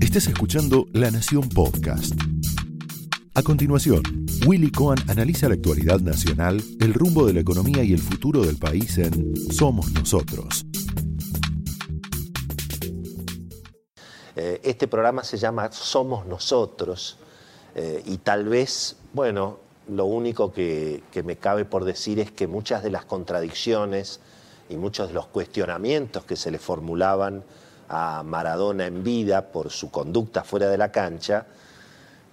Estás escuchando La Nación Podcast. A continuación, Willy Cohen analiza la actualidad nacional, el rumbo de la economía y el futuro del país en Somos Nosotros. Eh, este programa se llama Somos Nosotros eh, y tal vez, bueno, lo único que, que me cabe por decir es que muchas de las contradicciones y muchos de los cuestionamientos que se le formulaban a Maradona en vida por su conducta fuera de la cancha,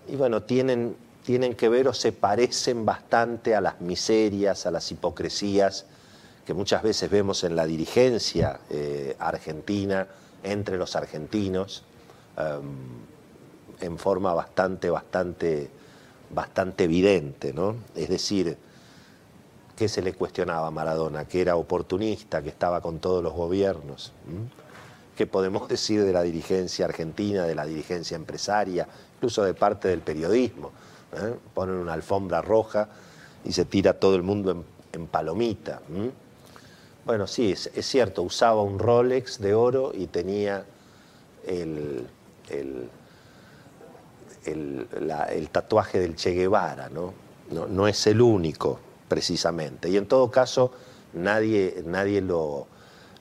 y bueno, tienen, tienen que ver o se parecen bastante a las miserias, a las hipocresías que muchas veces vemos en la dirigencia eh, argentina, entre los argentinos, em, en forma bastante, bastante, bastante evidente, ¿no? Es decir, ¿qué se le cuestionaba a Maradona? Que era oportunista, que estaba con todos los gobiernos. ¿Qué podemos decir de la dirigencia argentina, de la dirigencia empresaria, incluso de parte del periodismo? ¿eh? Ponen una alfombra roja y se tira todo el mundo en, palomita. Bueno, sí, es, cierto, usaba un Rolex de oro y tenía el, el, tatuaje del Che Guevara, ¿no? ¿no? No es el único, precisamente. Y en todo caso, nadie, nadie lo.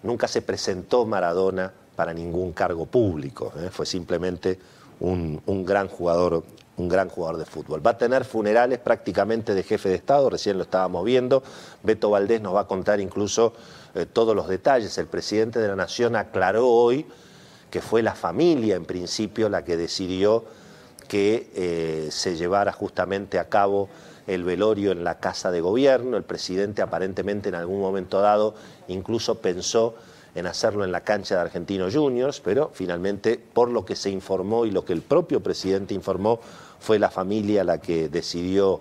Nunca se presentó Maradona para ningún cargo público. ¿eh? Fue simplemente un, gran jugador, un gran jugador de fútbol. Va a tener funerales prácticamente de jefe de Estado, recién lo estábamos viendo. Beto Valdés nos va a contar incluso eh, todos los detalles. El presidente de la Nación aclaró hoy que fue la familia en principio la que decidió que eh, se llevara justamente a cabo el velorio en la casa de gobierno. El presidente aparentemente en algún momento dado incluso pensó en hacerlo en la cancha de Argentinos Juniors, pero finalmente, por lo que se informó y lo que el propio presidente informó, fue la familia la que decidió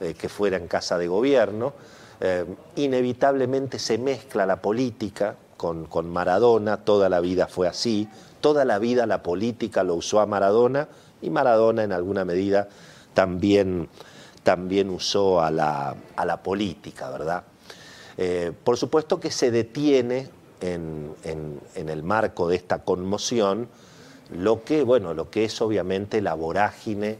eh, que fuera en casa de gobierno. Eh, inevitablemente se mezcla la política con, Maradona, toda la vida fue así, toda la vida la política lo usó a Maradona y Maradona en alguna medida también, también usó a la, a la política, ¿verdad? Eh, por supuesto que se detiene en, el marco de esta conmoción lo que, bueno, lo que es obviamente la vorágine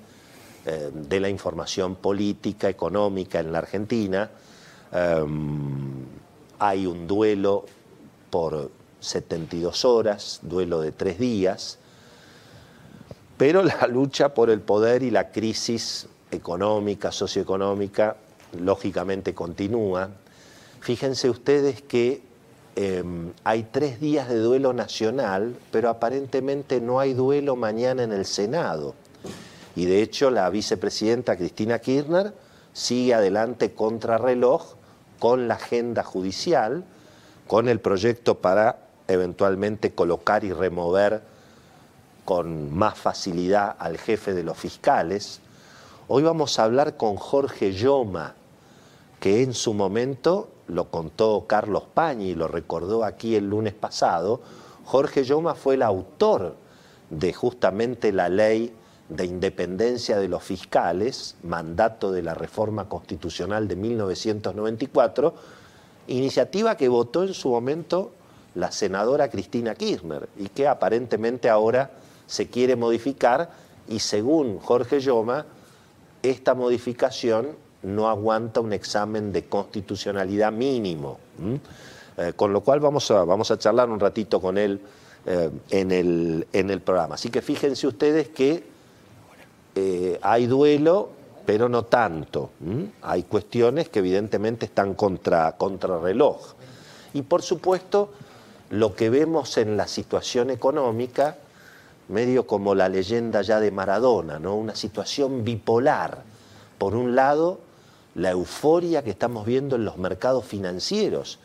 eh, de la información política, económica en la Argentina. Em, hay un duelo por 72 horas, duelo de tres días, pero la lucha por el poder y la crisis económica, socioeconómica, lógicamente continúa. Fíjense ustedes que Em, hay tres días de duelo nacional, pero aparentemente no hay duelo mañana en el Senado. Y de hecho la vicepresidenta Cristina Kirchner sigue adelante contra reloj con la agenda judicial, con el proyecto para eventualmente colocar y remover con más facilidad al jefe de los fiscales. Hoy vamos a hablar con Jorge Yoma, que en su momento lo contó Carlos Pañi, lo recordó aquí el lunes pasado, Jorge Yoma fue el autor de justamente la ley de independencia de los fiscales, mandato de la reforma constitucional de 1994, iniciativa que votó en su momento la senadora Cristina Kirchner y que aparentemente ahora se quiere modificar y según Jorge Yoma, esta modificación no aguanta un examen de constitucionalidad mínimo. Eh, con lo cual vamos a, vamos a charlar un ratito con él eh, en, el, en, el, programa. Así que fíjense ustedes que eh, hay duelo, pero no tanto. Hay cuestiones que evidentemente están contra, contra reloj. Y por supuesto, lo que vemos en la situación económica, medio como la leyenda ya de Maradona, ¿no? una situación bipolar. Por un lado, la euforia que estamos viendo en los mercados financieros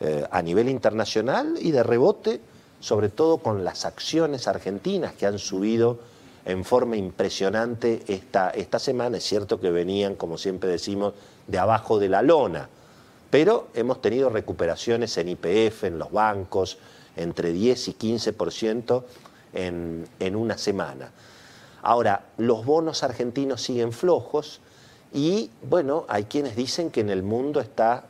eh, a nivel internacional y de rebote, sobre todo con las acciones argentinas que han subido en forma impresionante esta, esta semana. Es cierto que venían, como siempre decimos, de abajo de la lona, pero hemos tenido recuperaciones en IPF, en los bancos, entre 10 y 15% en, en una semana. Ahora, los bonos argentinos siguen flojos, y bueno, hay quienes dicen que en el mundo está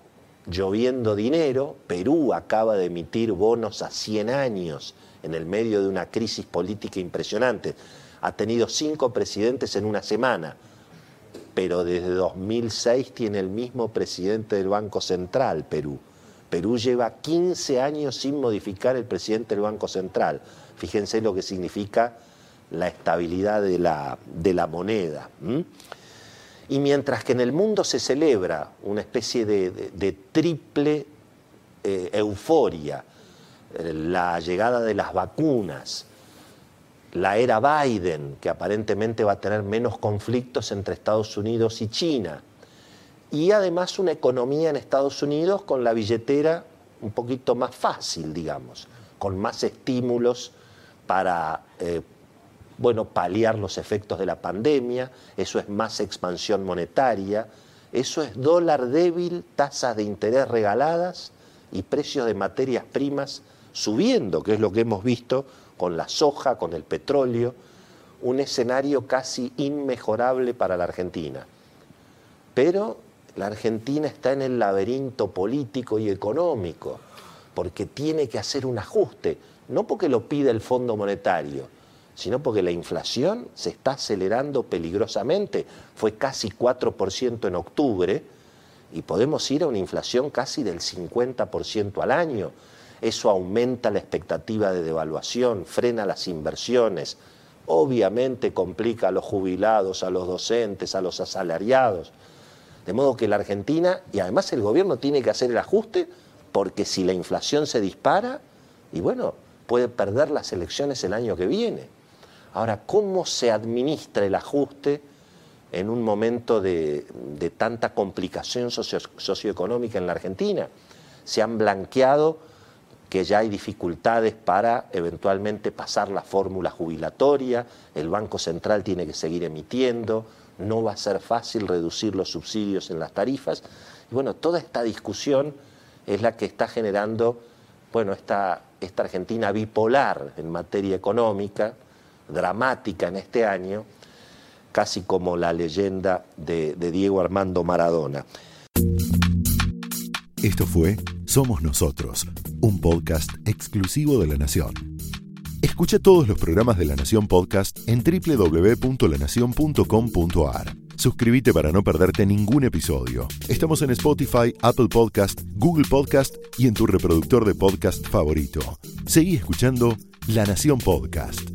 lloviendo dinero. Perú acaba de emitir bonos a 100 años en el medio de una crisis política impresionante. Ha tenido cinco presidentes en una semana, pero desde 2006 tiene el mismo presidente del Banco Central, Perú. Perú lleva 15 años sin modificar el presidente del Banco Central. Fíjense lo que significa la estabilidad de la, de la moneda. Y mientras que en el mundo se celebra una especie de, triple eh, euforia, eh, la llegada de las vacunas, la era Biden, que aparentemente va a tener menos conflictos entre Estados Unidos y China, y además una economía en Estados Unidos con la billetera un poquito más fácil, digamos, con más estímulos para eh, bueno, paliar los efectos de la pandemia, eso es más expansión monetaria, eso es dólar débil, tasas de interés regaladas y precios de materias primas subiendo, que es lo que hemos visto con la soja, con el petróleo, un escenario casi inmejorable para la Argentina. Pero la Argentina está en el laberinto político y económico, porque tiene que hacer un ajuste, no porque lo pide el Fondo Monetario, sino porque la inflación se está acelerando peligrosamente. Fue casi 4% en octubre y podemos ir a una inflación casi del 50% al año. Eso aumenta la expectativa de devaluación, frena las inversiones, obviamente complica a los jubilados, a los docentes, a los asalariados. De modo que la Argentina, y además el gobierno tiene que hacer el ajuste, porque si la inflación se dispara, y bueno, puede perder las elecciones el año que viene. Ahora, ¿cómo se administra el ajuste en un momento de, tanta complicación socioeconómica en la Argentina? Se han blanqueado que ya hay dificultades para eventualmente pasar la fórmula jubilatoria, el Banco Central tiene que seguir emitiendo, no va a ser fácil reducir los subsidios en las tarifas. Y bueno, toda esta discusión es la que está generando, bueno, esta, esta Argentina bipolar en materia económica, dramática en este año, casi como la leyenda de, Diego Armando Maradona. Esto fue Somos Nosotros, un podcast exclusivo de La Nación. Escucha todos los programas de La Nación Podcast en www.lanacion.com.ar. Suscríbete para no perderte ningún episodio. Estamos en Spotify, Apple Podcast, Google Podcast y en tu reproductor de podcast favorito. Seguí escuchando La Nación Podcast.